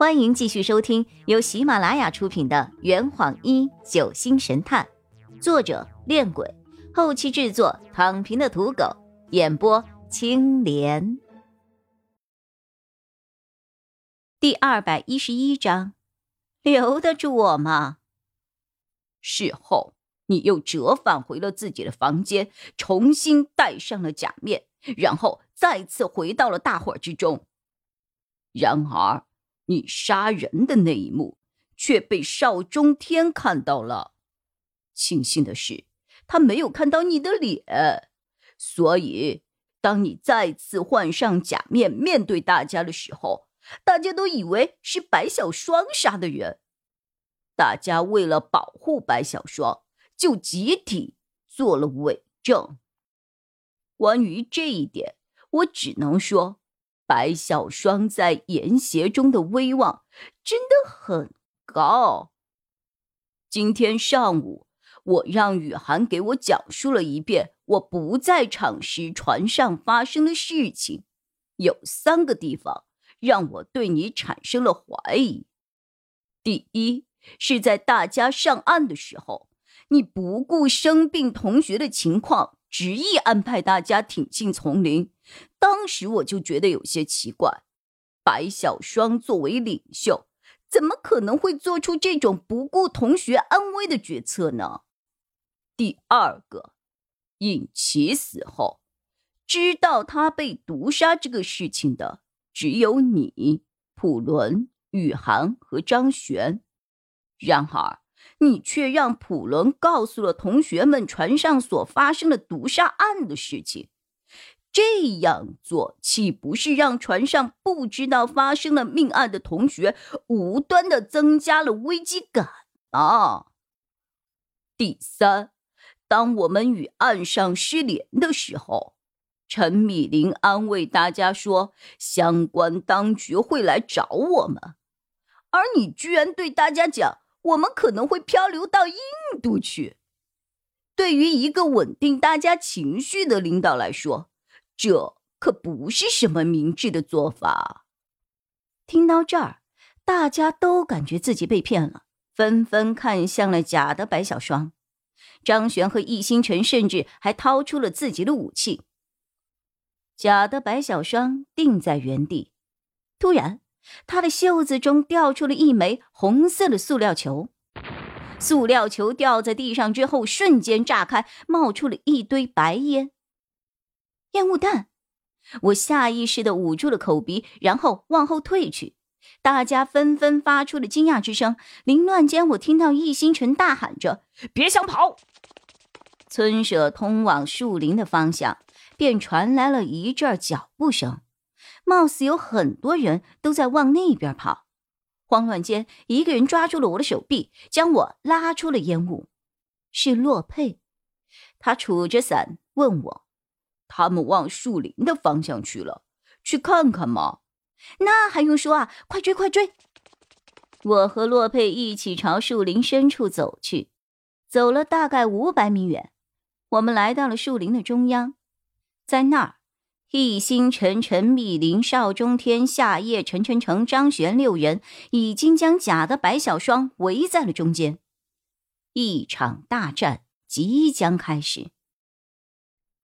欢迎继续收听由喜马拉雅出品的《圆谎一九星神探》，作者：恋鬼，后期制作：躺平的土狗，演播：青莲。第二百一十一章，留得住我吗？事后，你又折返回了自己的房间，重新戴上了假面，然后再次回到了大伙之中。然而。你杀人的那一幕却被邵中天看到了。庆幸的是，他没有看到你的脸，所以当你再次换上假面面对大家的时候，大家都以为是白小双杀的人。大家为了保护白小双，就集体做了伪证。关于这一点，我只能说。白小双在严邪中的威望真的很高。今天上午，我让雨涵给我讲述了一遍我不在场时船上发生的事情，有三个地方让我对你产生了怀疑。第一，是在大家上岸的时候，你不顾生病同学的情况。执意安排大家挺进丛林，当时我就觉得有些奇怪。白小双作为领袖，怎么可能会做出这种不顾同学安危的决策呢？第二个，尹奇死后，知道他被毒杀这个事情的只有你、普伦、雨涵和张璇，然而。你却让普伦告诉了同学们船上所发生的毒杀案的事情，这样做岂不是让船上不知道发生了命案的同学无端的增加了危机感啊？第三，当我们与岸上失联的时候，陈米林安慰大家说，相关当局会来找我们，而你居然对大家讲。我们可能会漂流到印度去。对于一个稳定大家情绪的领导来说，这可不是什么明智的做法。听到这儿，大家都感觉自己被骗了，纷纷看向了假的白小双。张璇和易星辰甚至还掏出了自己的武器。假的白小双定在原地，突然。他的袖子中掉出了一枚红色的塑料球，塑料球掉在地上之后，瞬间炸开，冒出了一堆白烟。烟雾弹！我下意识的捂住了口鼻，然后往后退去。大家纷纷发出了惊讶之声。凌乱间，我听到易星辰大喊着：“别想跑！”村舍通往树林的方向，便传来了一阵脚步声。貌似有很多人都在往那边跑，慌乱间，一个人抓住了我的手臂，将我拉出了烟雾。是洛佩，他杵着伞问我：“他们往树林的方向去了，去看看吗？”那还用说啊！快追，快追！我和洛佩一起朝树林深处走去，走了大概五百米远，我们来到了树林的中央，在那儿。易星辰、陈密林、邵中天、夏夜、陈晨成、张玄六人已经将假的白小双围在了中间，一场大战即将开始。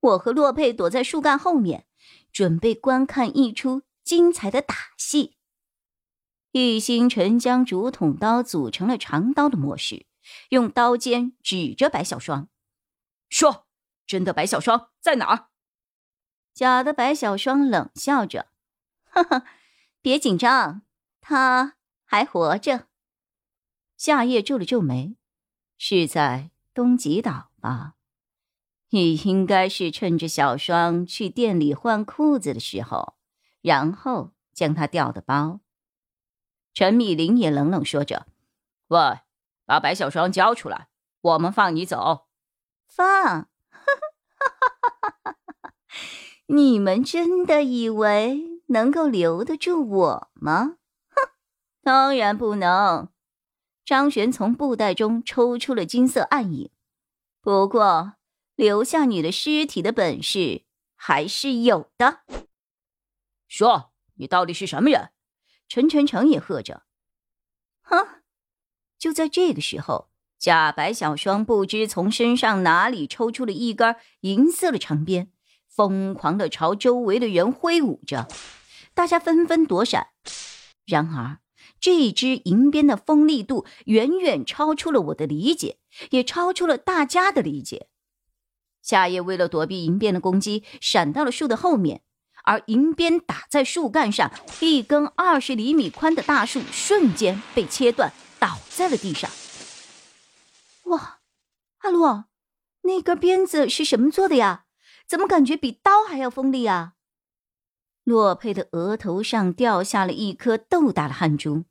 我和洛佩躲在树干后面，准备观看一出精彩的打戏。易星辰将竹筒刀组成了长刀的模式，用刀尖指着白小双，说：“真的白小双在哪儿？”假的白小双冷笑着：“哈哈，别紧张，他还活着。”夏夜皱了皱眉：“是在东极岛吧？你应该是趁着小双去店里换裤子的时候，然后将他调的包。”陈米林也冷冷说着：“喂，把白小双交出来，我们放你走。”放。你们真的以为能够留得住我吗？哼，当然不能。张璇从布袋中抽出了金色暗影，不过留下你的尸体的本事还是有的。说，你到底是什么人？陈晨晨也喝着：“哼！”就在这个时候，假白小双不知从身上哪里抽出了一根银色的长鞭，疯狂的朝周围的人挥舞着，大家纷纷躲闪。然而，这支银鞭的锋利度远远超出了我的理解，也超出了大家的理解。夏夜为了躲避银鞭的攻击，闪到了树的后面，而银鞭打在树干上，一根二十厘米宽的大树瞬间被切断，倒在了地上。哇，阿洛，那根鞭子是什么做的呀？怎么感觉比刀还要锋利啊？洛佩的额头上掉下了一颗豆大的汗珠。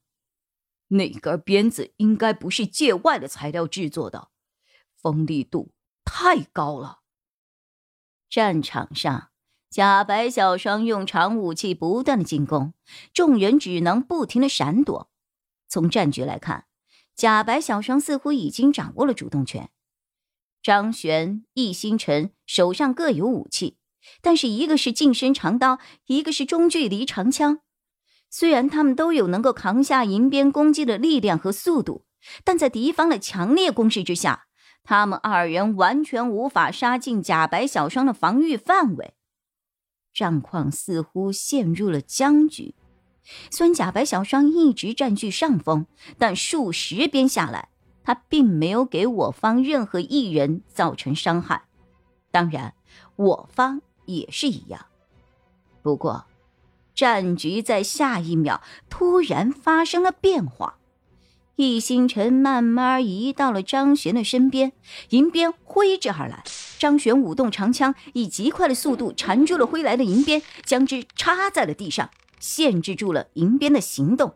那根鞭子应该不是界外的材料制作的，锋利度太高了。战场上，假白小双用长武器不断的进攻，众人只能不停的闪躲。从战局来看，假白小双似乎已经掌握了主动权。张玄、易星辰手上各有武器，但是一个是近身长刀，一个是中距离长枪。虽然他们都有能够扛下银鞭攻击的力量和速度，但在敌方的强烈攻势之下。他们二人完全无法杀进假白小双的防御范围，战况似乎陷入了僵局。虽然假白小双一直占据上风，但数十鞭下来，他并没有给我方任何一人造成伤害。当然，我方也是一样。不过，战局在下一秒突然发生了变化。易星辰慢慢移到了张璇的身边，银鞭挥之而来。张璇舞动长枪，以极快的速度缠住了挥来的银鞭，将之插在了地上，限制住了银鞭的行动。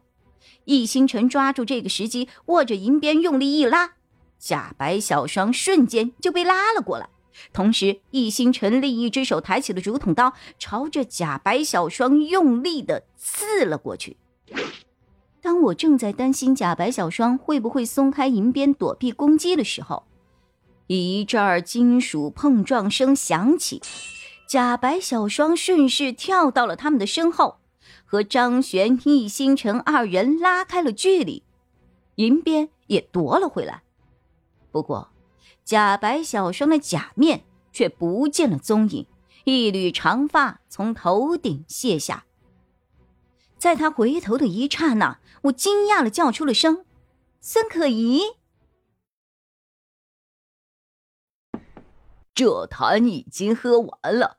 易星辰抓住这个时机，握着银鞭用力一拉，假白小双瞬间就被拉了过来。同时，易星辰另一只手抬起了竹筒刀，朝着假白小双用力的刺了过去。当我正在担心假白小双会不会松开银鞭躲避攻击的时候，一阵金属碰撞声响起，假白小双顺势跳到了他们的身后，和张璇、易星辰二人拉开了距离，银鞭也夺了回来。不过，假白小生的假面却不见了踪影，一缕长发从头顶卸下。在他回头的一刹那，我惊讶的叫出了声：“孙可怡！”这坛已经喝完了，